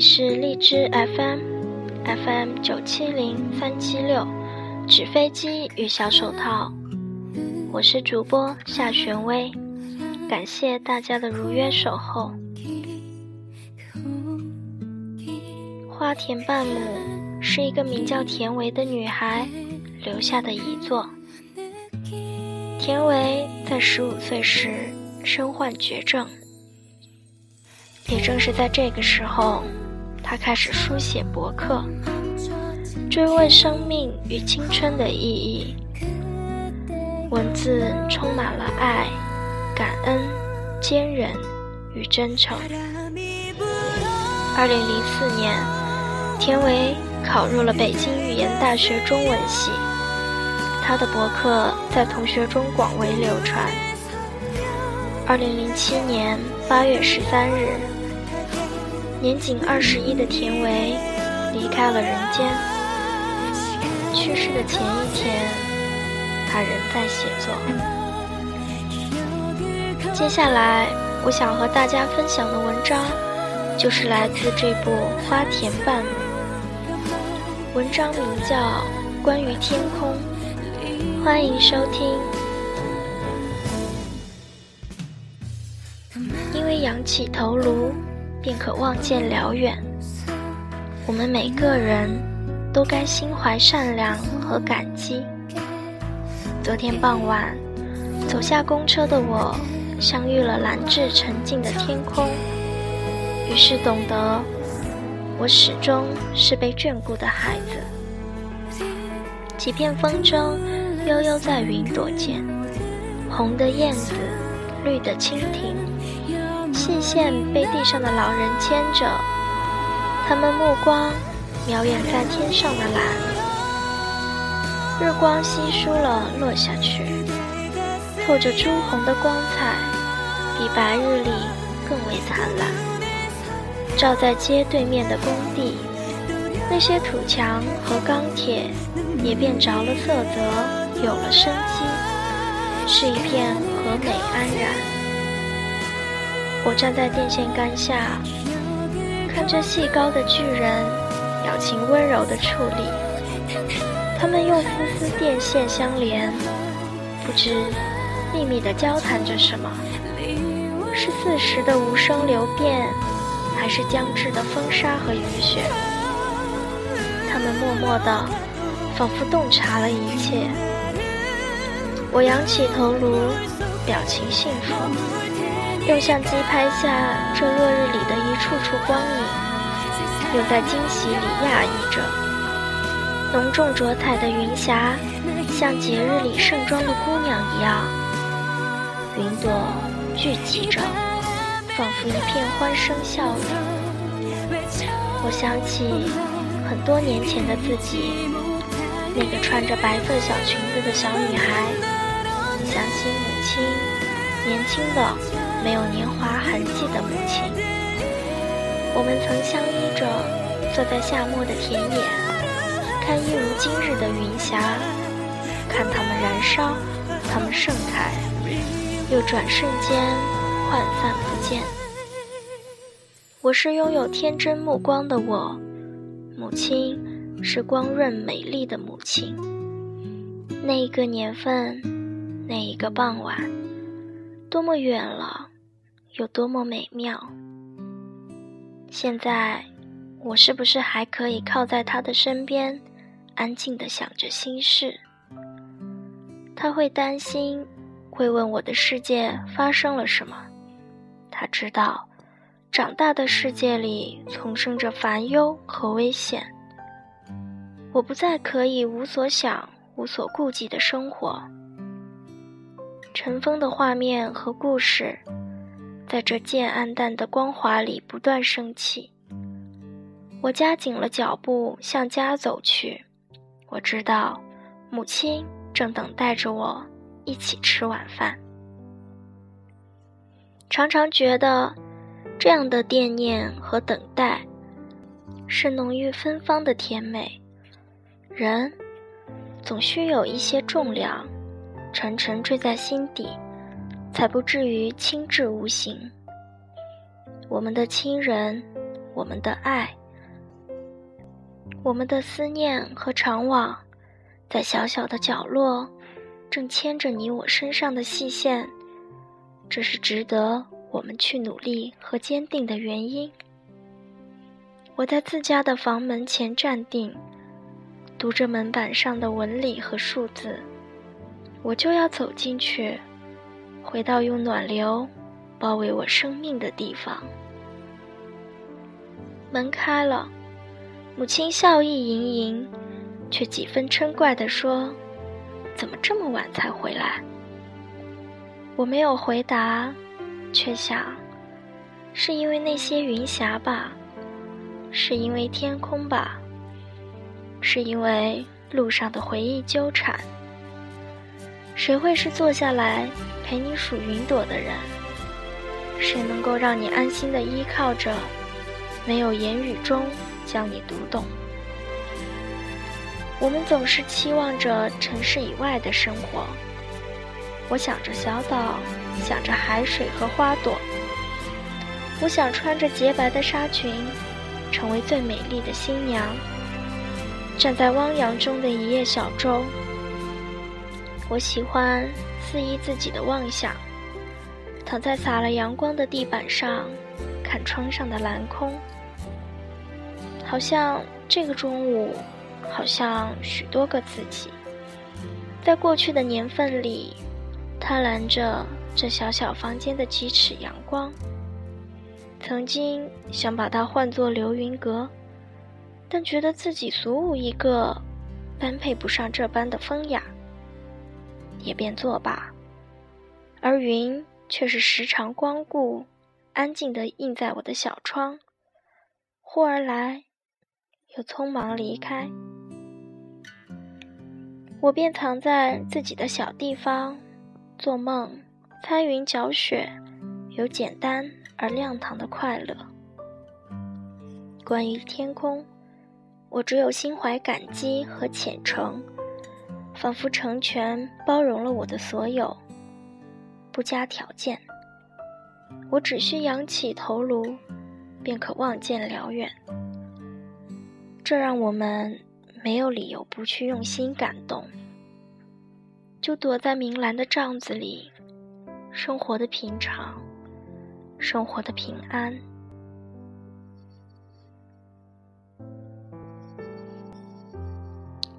是荔枝 FM，FM 九七零三七六，纸飞机与小手套，我是主播夏玄薇，感谢大家的如约守候。花田半亩是一个名叫田维的女孩留下的遗作。田维在十五岁时身患绝症，也正是在这个时候，他开始书写博客，追问生命与青春的意义。文字充满了爱、感恩、坚韧与真诚。二零零四年，田维考入了北京语言大学中文系。他的博客在同学中广为流传。二零零七年八月十三日，年仅二十一的田维离开了人间。去世的前一天，他仍在写作。接下来，我想和大家分享的文章，就是来自这部《花田半亩》。文章名叫《关于天空》。欢迎收听。因为扬起头颅，便可望见辽远。我们每个人都该心怀善良和感激。昨天傍晚，走下公车的我，相遇了蓝至沉静的天空，于是懂得，我始终是被眷顾的孩子。几片风筝。悠悠在云朵间，红的燕子，绿的蜻蜓，细线被地上的老人牵着，他们目光瞄远在天上的蓝，日光稀疏了落下去，透着朱红的光彩，比白日里更为灿烂，照在街对面的工地，那些土墙和钢铁也变着了色泽。有了生机，是一片和美安然。我站在电线杆下，看着细高的巨人，表情温柔的处理。他们用丝丝电线相连，不知秘密的交谈着什么。是四时的无声流变，还是将至的风沙和雨雪？他们默默的，仿佛洞察了一切。我仰起头颅，表情幸福，用相机拍下这落日里的一处处光影，又在惊喜里讶异着。浓重着彩的云霞，像节日里盛装的姑娘一样，云朵聚集着，仿佛一片欢声笑语。我想起很多年前的自己，那个穿着白色小裙子的小女孩。想起母亲，年轻的、没有年华痕迹的母亲。我们曾相依着，坐在夏末的田野，看一如今日的云霞，看它们燃烧，它们盛开，又转瞬间涣散不见。我是拥有天真目光的我，母亲是光润美丽的母亲。那一个年份。那一个傍晚，多么远了，有多么美妙。现在，我是不是还可以靠在他的身边，安静的想着心事？他会担心，会问我的世界发生了什么。他知道，长大的世界里丛生着烦忧和危险。我不再可以无所想、无所顾忌的生活。尘封的画面和故事，在这渐暗淡的光华里不断升起。我加紧了脚步向家走去。我知道，母亲正等待着我一起吃晚饭。常常觉得，这样的惦念和等待，是浓郁芬芳的甜美。人，总需有一些重量。沉沉坠在心底，才不至于轻至无形。我们的亲人我们的爱，我们的思念和长网，在小小的角落，正牵着你我身上的细线。这是值得我们去努力和坚定的原因。我在自家的房门前站定，读着门板上的纹理和数字，我就要走进去，回到用暖流包围我生命的地方。门开了，母亲笑意盈盈，却几分嗔怪地说：“怎么这么晚才回来？”我没有回答，却想，是因为那些云霞吧，是因为天空吧，是因为路上的回忆纠缠。谁会是坐下来陪你数云朵的人？谁能够让你安心的依靠着，没有言语中将你读懂？我们总是期望着城市以外的生活。我想着小岛，想着海水和花朵。我想穿着洁白的纱裙，成为最美丽的新娘，站在汪洋中的一叶小舟。我喜欢肆意自己的妄想，躺在洒了阳光的地板上，看窗上的蓝空。好像这个中午，好像许多个自己，在过去的年份里。贪婪着这小小房间的几尺阳光，曾经想把它换作流云阁，但觉得自己俗无一个，般配不上这般的风雅，也便作罢。而云却是时常光顾，安静地映在我的小窗，忽而来，又匆忙离开，我便藏在自己的小地方。做梦，参云搅雪，有简单而亮堂的快乐。关于天空，我只有心怀感激和虔诚，仿佛成全包容了我的所有，不加条件。我只需仰起头颅，便可望见辽远。这让我们没有理由不去用心感动。就躲在明蓝的帐子里，生活的平常，生活的平安。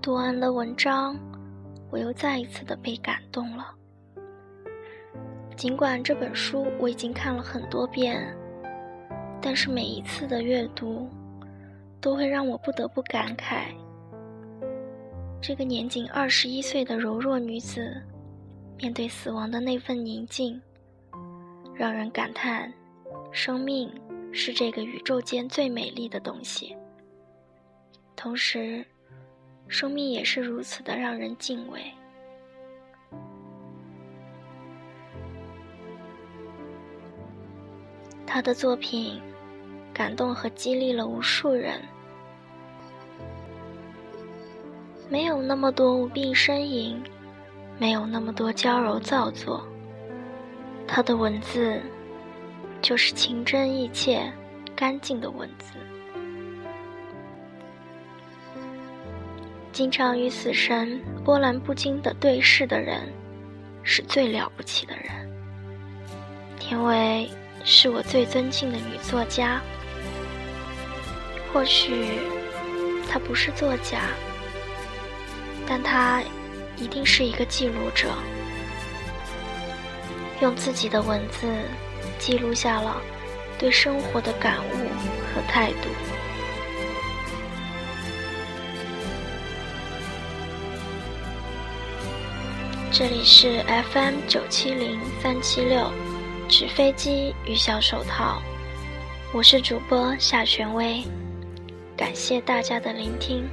读完了文章，我又再一次的被感动了。尽管这本书我已经看了很多遍，但是每一次的阅读，都会让我不得不感慨。这个年仅二十一岁的柔弱女子，面对死亡的那份宁静，让人感叹：生命是这个宇宙间最美丽的东西。同时，生命也是如此的让人敬畏。他的作品，感动和激励了无数人。没有那么多无病呻吟，没有那么多娇柔造作。他的文字，就是情真意切、干净的文字。经常与死神波澜不惊的对视的人，是最了不起的人。田唯是我最尊敬的女作家。或许，她不是作家。但他一定是一个记录者，用自己的文字记录下了对生活的感悟和态度。这里是 FM 九七零三七六，纸飞机与小手套，我是主播夏权威，感谢大家的聆听。